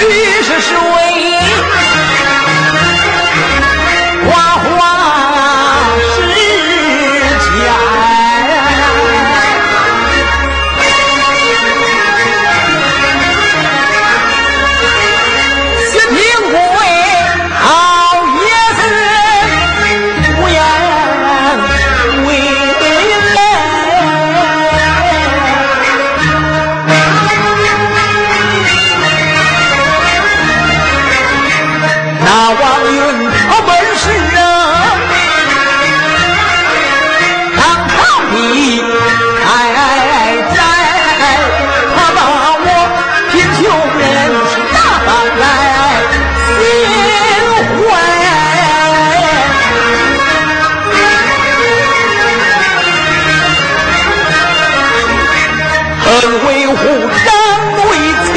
Maria! 护张为亲，